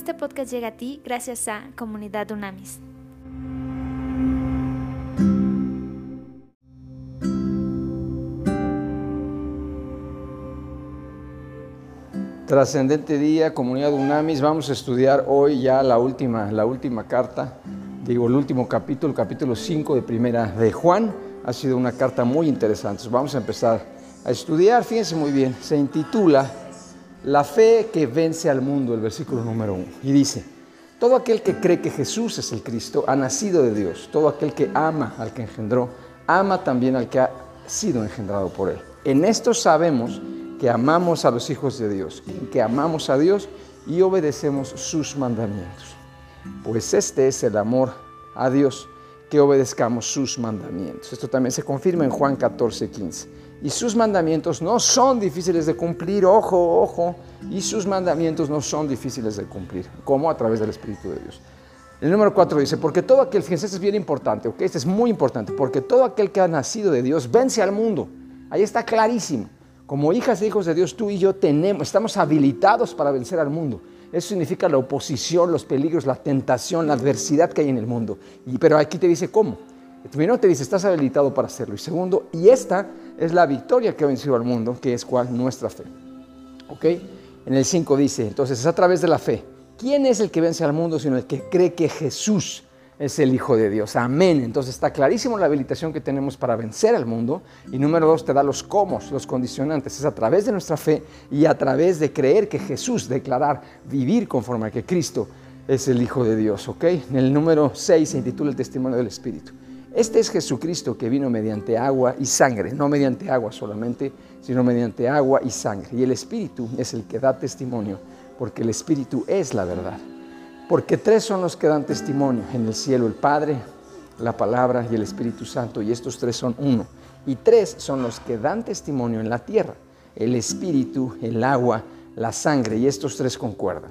Este podcast llega a ti gracias a Comunidad Unamis. Trascendente día, comunidad Unamis. Vamos a estudiar hoy ya la última, la última carta, digo el último capítulo, capítulo 5 de primera de Juan. Ha sido una carta muy interesante. Vamos a empezar a estudiar. Fíjense muy bien, se intitula la fe que vence al mundo, el versículo número uno. Y dice, todo aquel que cree que Jesús es el Cristo ha nacido de Dios. Todo aquel que ama al que engendró, ama también al que ha sido engendrado por él. En esto sabemos que amamos a los hijos de Dios, que amamos a Dios y obedecemos sus mandamientos. Pues este es el amor a Dios, que obedezcamos sus mandamientos. Esto también se confirma en Juan 14, 15 y sus mandamientos no son difíciles de cumplir, ojo, ojo, y sus mandamientos no son difíciles de cumplir, como a través del Espíritu de Dios. El número 4 dice, porque todo aquel, fíjense, este es bien importante, ¿ok? Este es muy importante, porque todo aquel que ha nacido de Dios vence al mundo. Ahí está clarísimo. Como hijas e hijos de Dios, tú y yo tenemos, estamos habilitados para vencer al mundo. Eso significa la oposición, los peligros, la tentación, la adversidad que hay en el mundo. Y, pero aquí te dice cómo. Primero te dice, estás habilitado para hacerlo. Y segundo, y esta es la victoria que ha vencido al mundo, que es cuál? Nuestra fe. ¿Ok? En el 5 dice, entonces es a través de la fe. ¿Quién es el que vence al mundo sino el que cree que Jesús es el Hijo de Dios? Amén. Entonces está clarísimo la habilitación que tenemos para vencer al mundo. Y número dos, te da los cómo, los condicionantes. Es a través de nuestra fe y a través de creer que Jesús, declarar, vivir conforme a que Cristo es el Hijo de Dios. ¿Ok? En el número 6 se intitula el testimonio del Espíritu. Este es Jesucristo que vino mediante agua y sangre, no mediante agua solamente, sino mediante agua y sangre. Y el Espíritu es el que da testimonio, porque el Espíritu es la verdad. Porque tres son los que dan testimonio en el cielo, el Padre, la palabra y el Espíritu Santo, y estos tres son uno. Y tres son los que dan testimonio en la tierra, el Espíritu, el agua, la sangre, y estos tres concuerdan.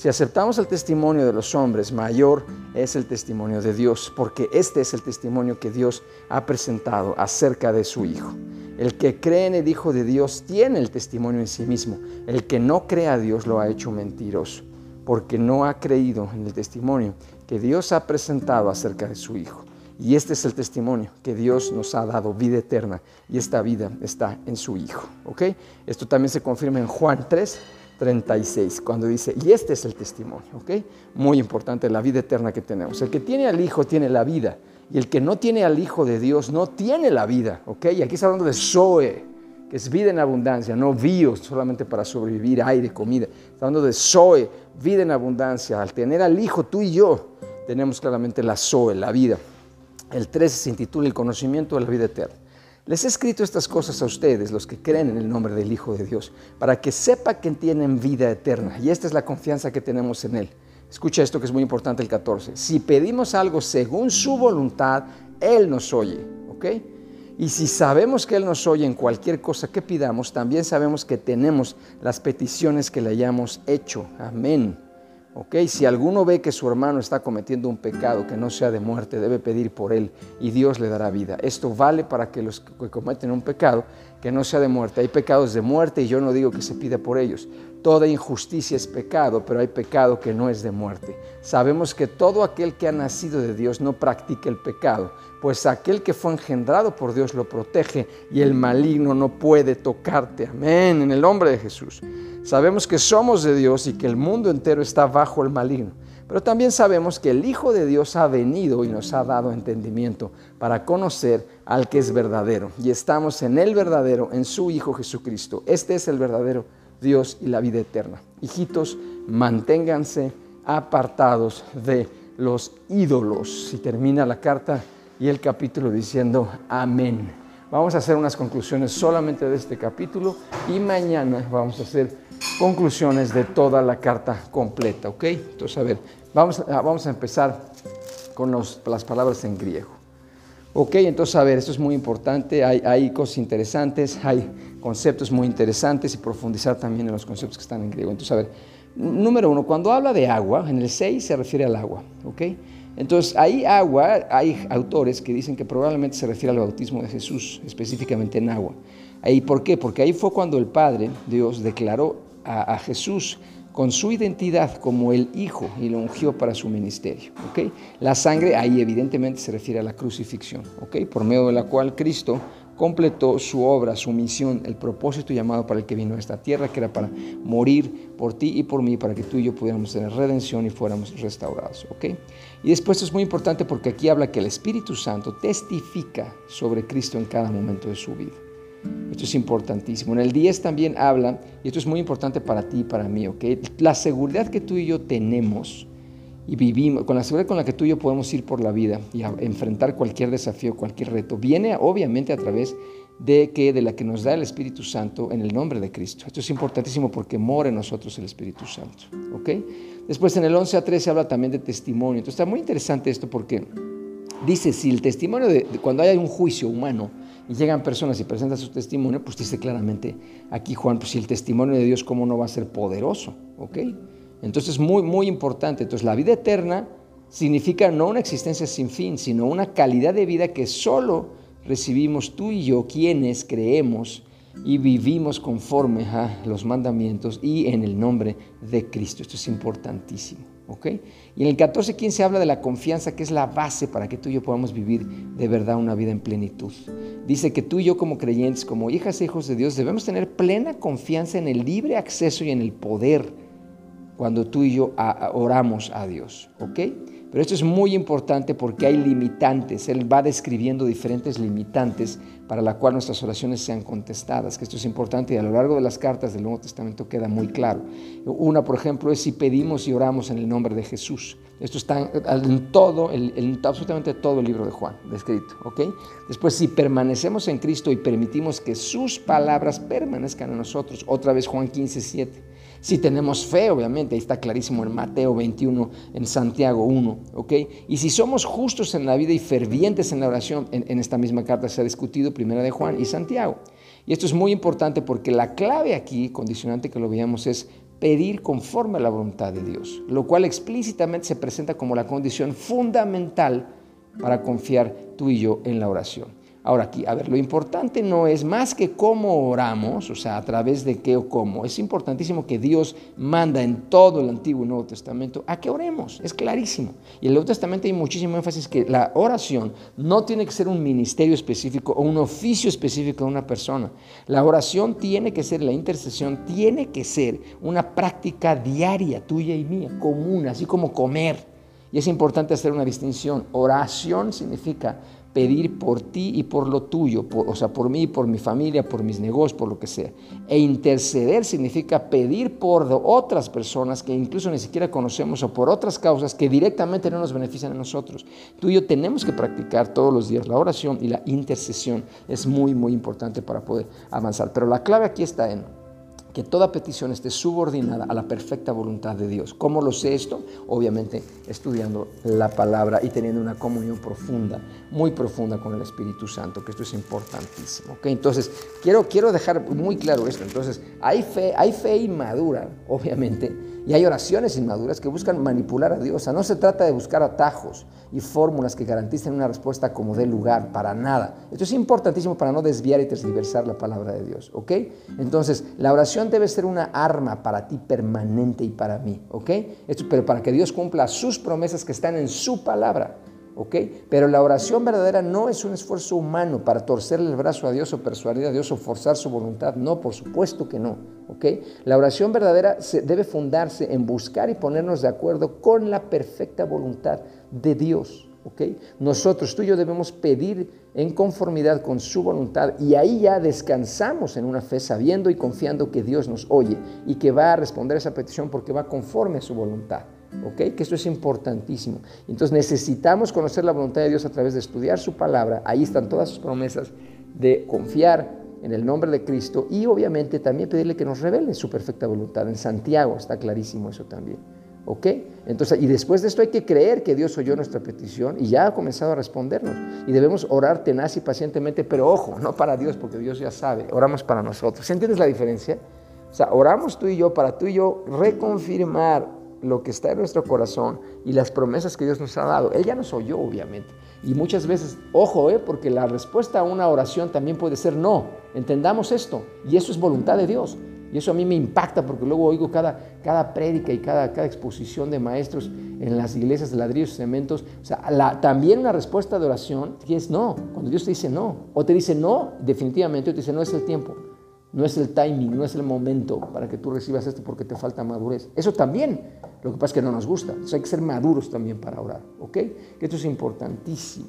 Si aceptamos el testimonio de los hombres, mayor es el testimonio de Dios, porque este es el testimonio que Dios ha presentado acerca de su Hijo. El que cree en el Hijo de Dios tiene el testimonio en sí mismo. El que no cree a Dios lo ha hecho mentiroso, porque no ha creído en el testimonio que Dios ha presentado acerca de su Hijo. Y este es el testimonio que Dios nos ha dado, vida eterna, y esta vida está en su Hijo. ¿ok? Esto también se confirma en Juan 3, 36, cuando dice, y este es el testimonio, ¿ok? Muy importante, la vida eterna que tenemos. El que tiene al Hijo tiene la vida, y el que no tiene al Hijo de Dios no tiene la vida, ¿ok? Y aquí está hablando de Zoe, que es vida en abundancia, no bios solamente para sobrevivir, aire, comida. Está hablando de Zoe, vida en abundancia. Al tener al Hijo, tú y yo, tenemos claramente la Zoe, la vida. El 13 se intitula El conocimiento de la vida eterna. Les he escrito estas cosas a ustedes, los que creen en el nombre del Hijo de Dios, para que sepa que tienen vida eterna. Y esta es la confianza que tenemos en Él. Escucha esto que es muy importante el 14. Si pedimos algo según su voluntad, Él nos oye. ¿Ok? Y si sabemos que Él nos oye en cualquier cosa que pidamos, también sabemos que tenemos las peticiones que le hayamos hecho. Amén. ¿Ok? Si alguno ve que su hermano está cometiendo un pecado que no sea de muerte, debe pedir por él y Dios le dará vida. Esto vale para que los que cometen un pecado que no sea de muerte. Hay pecados de muerte y yo no digo que se pida por ellos. Toda injusticia es pecado, pero hay pecado que no es de muerte. Sabemos que todo aquel que ha nacido de Dios no practica el pecado, pues aquel que fue engendrado por Dios lo protege y el maligno no puede tocarte. Amén, en el nombre de Jesús. Sabemos que somos de Dios y que el mundo entero está bajo el maligno. Pero también sabemos que el Hijo de Dios ha venido y nos ha dado entendimiento para conocer al que es verdadero. Y estamos en el verdadero, en su Hijo Jesucristo. Este es el verdadero Dios y la vida eterna. Hijitos, manténganse apartados de los ídolos. Y termina la carta y el capítulo diciendo amén. Vamos a hacer unas conclusiones solamente de este capítulo y mañana vamos a hacer conclusiones de toda la carta completa, ¿ok? Entonces, a ver, vamos a, vamos a empezar con las palabras en griego. Ok, entonces, a ver, esto es muy importante, hay, hay cosas interesantes, hay conceptos muy interesantes y profundizar también en los conceptos que están en griego. Entonces, a ver, número uno, cuando habla de agua, en el 6 se refiere al agua, ¿ok? Entonces, hay agua, hay autores que dicen que probablemente se refiere al bautismo de Jesús, específicamente en agua. ¿Y por qué? Porque ahí fue cuando el Padre, Dios, declaró a, Jesús con su identidad como el Hijo y lo ungió para su ministerio. ¿ok? La sangre ahí evidentemente se refiere a la crucifixión, ¿ok? por medio de la cual Cristo completó su obra, su misión, el propósito llamado para el que vino a esta tierra, que era para morir por ti y por mí, para que tú y yo pudiéramos tener redención y fuéramos restaurados. Y después esto es muy importante porque aquí habla que el Espíritu Santo testifica sobre Cristo en cada momento de su vida. Esto es importantísimo. En el 10 también habla, y esto es muy importante para ti y para mí. La seguridad que tú y yo tenemos y vivimos, con la seguridad con la que tú y yo podemos ir por la vida y enfrentar cualquier desafío, cualquier reto, viene obviamente a través de que de la que nos da el Espíritu Santo en el nombre de Cristo. Esto es importantísimo porque mora en nosotros el Espíritu Santo, ¿ok? Después en el 11 a 13 habla también de testimonio. Entonces está muy interesante esto porque dice, si el testimonio de cuando hay un juicio humano, y llegan personas y presentan su testimonio, pues dice claramente aquí Juan, pues si el testimonio de Dios, ¿cómo no va a ser poderoso? ¿Ok? Entonces, muy, muy importante. Entonces, la vida eterna significa no una existencia sin fin, sino una calidad de vida que solo recibimos tú y yo, quienes creemos y vivimos conforme a los mandamientos y en el nombre de Cristo. Esto es importantísimo. Y en el 14.15 habla de la confianza que es la base para que tú y yo podamos vivir de verdad una vida en plenitud. Dice que tú y yo como creyentes, como hijas e hijos de Dios, debemos tener plena confianza en el libre acceso y en el poder cuando tú y yo oramos a Dios, ¿ok? Pero esto es muy importante porque hay limitantes. Él va describiendo diferentes limitantes para la cual nuestras oraciones sean contestadas, que esto es importante y a lo largo de las cartas del Nuevo Testamento queda muy claro. Una, por ejemplo, es si pedimos y oramos en el nombre de Jesús. Esto está en todo, en absolutamente todo el libro de Juan descrito, ¿ok? Después, si permanecemos en Cristo y permitimos que sus palabras permanezcan en nosotros, otra vez Juan 15, 7. Si tenemos fe, obviamente, ahí está clarísimo en Mateo 21, en Santiago 1, ¿ok? Y si somos justos en la vida y fervientes en la oración, en, esta misma carta se ha discutido Primera de Juan y Santiago. Y esto es muy importante porque la clave aquí, condicionante que lo veamos, es pedir conforme a la voluntad de Dios, lo cual explícitamente se presenta como la condición fundamental para confiar tú y yo en la oración. Ahora aquí, a ver, lo importante no es más que cómo oramos, o sea, a través de qué o cómo. Es importantísimo que Dios manda en todo el Antiguo y Nuevo Testamento a que oremos, es clarísimo. Y en el Nuevo Testamento hay muchísimo énfasis que la oración no tiene que ser un ministerio específico o un oficio específico de una persona. La oración tiene que ser, la intercesión tiene que ser una práctica diaria, tuya y mía, común, así como comer. Y es importante hacer una distinción. Oración significa pedir por ti y por lo tuyo, o sea, por mí, por mi familia, por mis negocios, por lo que sea. E interceder significa pedir por otras personas que incluso ni siquiera conocemos o por otras causas que directamente no nos benefician a nosotros. Tú y yo tenemos que practicar todos los días la oración y la intercesión. Es muy, muy importante para poder avanzar. Pero la clave aquí está en que toda petición esté subordinada a la perfecta voluntad de Dios. ¿Cómo lo sé esto? Obviamente estudiando la palabra y teniendo una comunión profunda, muy profunda con el Espíritu Santo, que esto es importantísimo. ¿okay? Entonces, quiero, quiero dejar muy claro esto. Entonces, hay fe, hay fe inmadura, obviamente, y hay oraciones inmaduras que buscan manipular a Dios. No se trata de buscar atajos y fórmulas que garanticen una respuesta como de lugar, para nada. Esto es importantísimo para no desviar y transversar la palabra de Dios, ¿ok? Entonces, la oración debe ser una arma para ti permanente y para mí, ¿ok? Esto, pero para que Dios cumpla sus promesas que están en su palabra. ¿Ok? Pero la oración verdadera no es un esfuerzo humano para torcerle el brazo a Dios o persuadir a Dios o forzar su voluntad. No, por supuesto que no, ¿ok? La oración verdadera se debe fundarse en buscar y ponernos de acuerdo con la perfecta voluntad de Dios, ¿ok? Nosotros, tú y yo debemos pedir en conformidad con su voluntad y ahí ya descansamos en una fe sabiendo y confiando que Dios nos oye y que va a responder esa petición porque va conforme a su voluntad. ¿Ok? Que esto es importantísimo. Entonces necesitamos conocer la voluntad de Dios a través de estudiar su palabra. Ahí están todas sus promesas de confiar en el nombre de Cristo y obviamente también pedirle que nos revele su perfecta voluntad. En Santiago está clarísimo eso también. ¿Ok? Entonces, y después de esto hay que creer que Dios oyó nuestra petición y ya ha comenzado a respondernos. Y debemos orar tenaz y pacientemente, pero ojo, no para Dios, porque Dios ya sabe, oramos para nosotros. ¿Entiendes la diferencia? O sea, oramos tú y yo para tú y yo reconfirmar lo que está en nuestro corazón y las promesas que Dios nos ha dado. Él ya nos oyó, obviamente. Y muchas veces, ojo, eh, porque la respuesta a una oración también puede ser no. Entendamos esto. Y eso es voluntad de Dios. Y eso a mí me impacta porque luego oigo cada, cada prédica y cada, cada exposición de maestros en las iglesias de ladrillos y cementos. O sea, también una respuesta de oración es no. Cuando Dios te dice no, o te dice no, definitivamente, o te dice no es el tiempo, no es el timing, no es el momento para que tú recibas esto porque te falta madurez. Eso también, lo que pasa es que no nos gusta. Hay que ser maduros también para orar, ¿ok? Esto es importantísimo.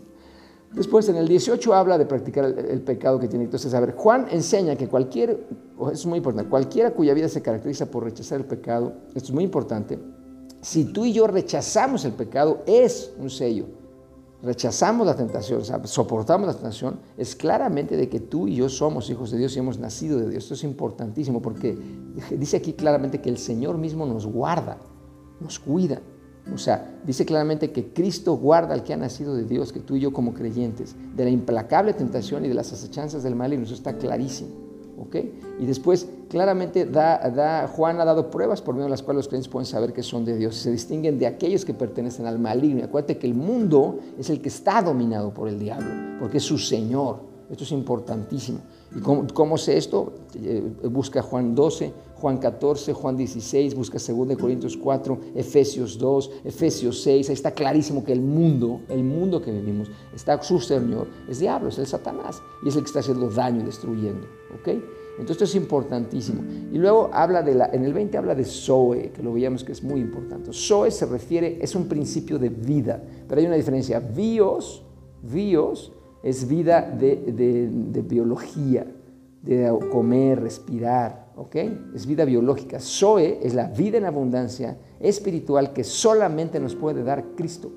Después en el 18 habla de practicar el, pecado que tiene. Entonces, a ver, Juan enseña que cualquier, es muy importante, cualquiera cuya vida se caracteriza por rechazar el pecado, esto es muy importante, si tú y yo rechazamos el pecado, es un sello. Rechazamos la tentación, soportamos la tentación, es claramente de que tú y yo somos hijos de Dios y hemos nacido de Dios. Esto es importantísimo porque dice aquí claramente que el Señor mismo nos guarda, nos cuida. O sea, dice claramente que Cristo guarda al que ha nacido de Dios, que tú y yo como creyentes, de la implacable tentación y de las acechanzas del maligno. Eso está clarísimo. Y después, claramente, da, Juan ha dado pruebas por medio de las cuales los creyentes pueden saber que son de Dios. Se distinguen de aquellos que pertenecen al maligno. acuérdate que el mundo es el que está dominado por el diablo, porque es su Señor. Esto es importantísimo. ¿Y cómo, sé esto? Eh, busca Juan 12, Juan 14, Juan 16, busca 2 Corintios 4, Efesios 2, Efesios 6. Ahí está clarísimo que el mundo, el mundo que vivimos, está su Señor, es diablo, es el Satanás. Y es el que está haciendo daño y destruyendo. ¿Ok? Entonces esto es importantísimo. Y luego habla de la, en el 20 habla de Zoe, que lo veíamos que es muy importante. Zoe se refiere, es un principio de vida, pero hay una diferencia. Bios, bios es vida de, biología, de comer, respirar, ¿ok? Es vida biológica. Zoe es la vida en abundancia espiritual que solamente nos puede dar Cristo,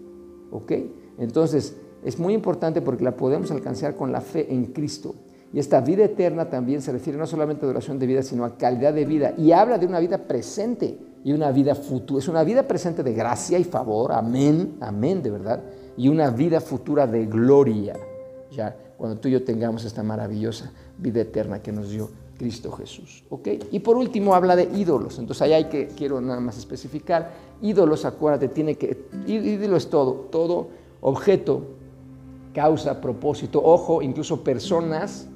¿ok? Entonces, es muy importante porque la podemos alcanzar con la fe en Cristo. Y esta vida eterna también se refiere no solamente a duración de vida, sino a calidad de vida. Y habla de una vida presente y una vida futura. Es una vida presente de gracia y favor, amén, amén, de verdad. Y una vida futura de gloria ya cuando tú y yo tengamos esta maravillosa vida eterna que nos dio Cristo Jesús. ¿ok? Y por último habla de ídolos. Entonces ahí hay que, quiero nada más especificar, ídolos, acuérdate, tiene que, ídolo es todo, todo objeto, causa, propósito, ojo, incluso personas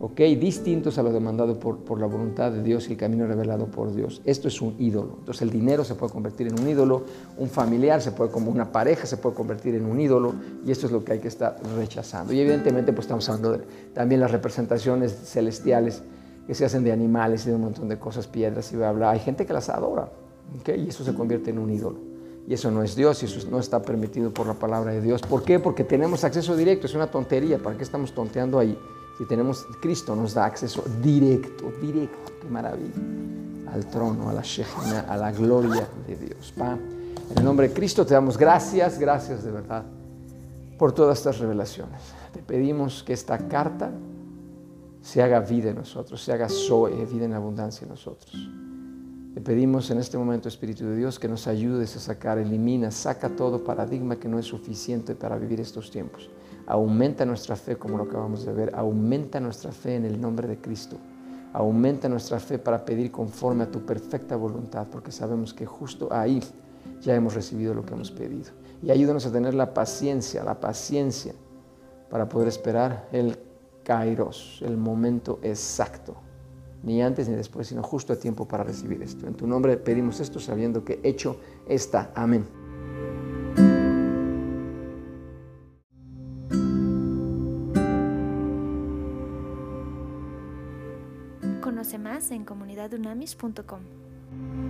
¿ok? distintos a lo demandado por, por, la voluntad de Dios y el camino revelado por Dios. Esto es un ídolo. Entonces el dinero se puede convertir en un ídolo, un familiar se puede, como una pareja se puede convertir en un ídolo y esto es lo que hay que estar rechazando. Y evidentemente pues estamos hablando de también las representaciones celestiales que se hacen de animales y de un montón de cosas, piedras y bla, bla. Hay gente que las adora, ¿ok? Y eso se convierte en un ídolo. Y eso no es Dios y eso no está permitido por la palabra de Dios. ¿Por qué? Porque tenemos acceso directo, es una tontería. ¿Para qué estamos tonteando ahí? Si tenemos, Cristo nos da acceso directo, directo, qué maravilla, al trono, a la Shejina, a la gloria de Dios. En el nombre de Cristo te damos gracias, gracias de verdad por todas estas revelaciones. Te pedimos que esta carta se haga vida en nosotros, se haga Zoe, vida en abundancia en nosotros. Te pedimos en este momento, Espíritu de Dios, que nos ayudes a sacar, elimina, saca todo paradigma que no es suficiente para vivir estos tiempos. Aumenta nuestra fe, como lo acabamos de ver. Aumenta nuestra fe en el nombre de Cristo. Aumenta nuestra fe para pedir conforme a tu perfecta voluntad, porque sabemos que justo ahí ya hemos recibido lo que hemos pedido. Y ayúdanos a tener la paciencia, la paciencia para poder esperar el kairos, el momento exacto. Ni antes ni después, sino justo a tiempo para recibir esto. En tu nombre pedimos esto sabiendo que hecho está. Amén. Conoce más en comunidadunamis.com.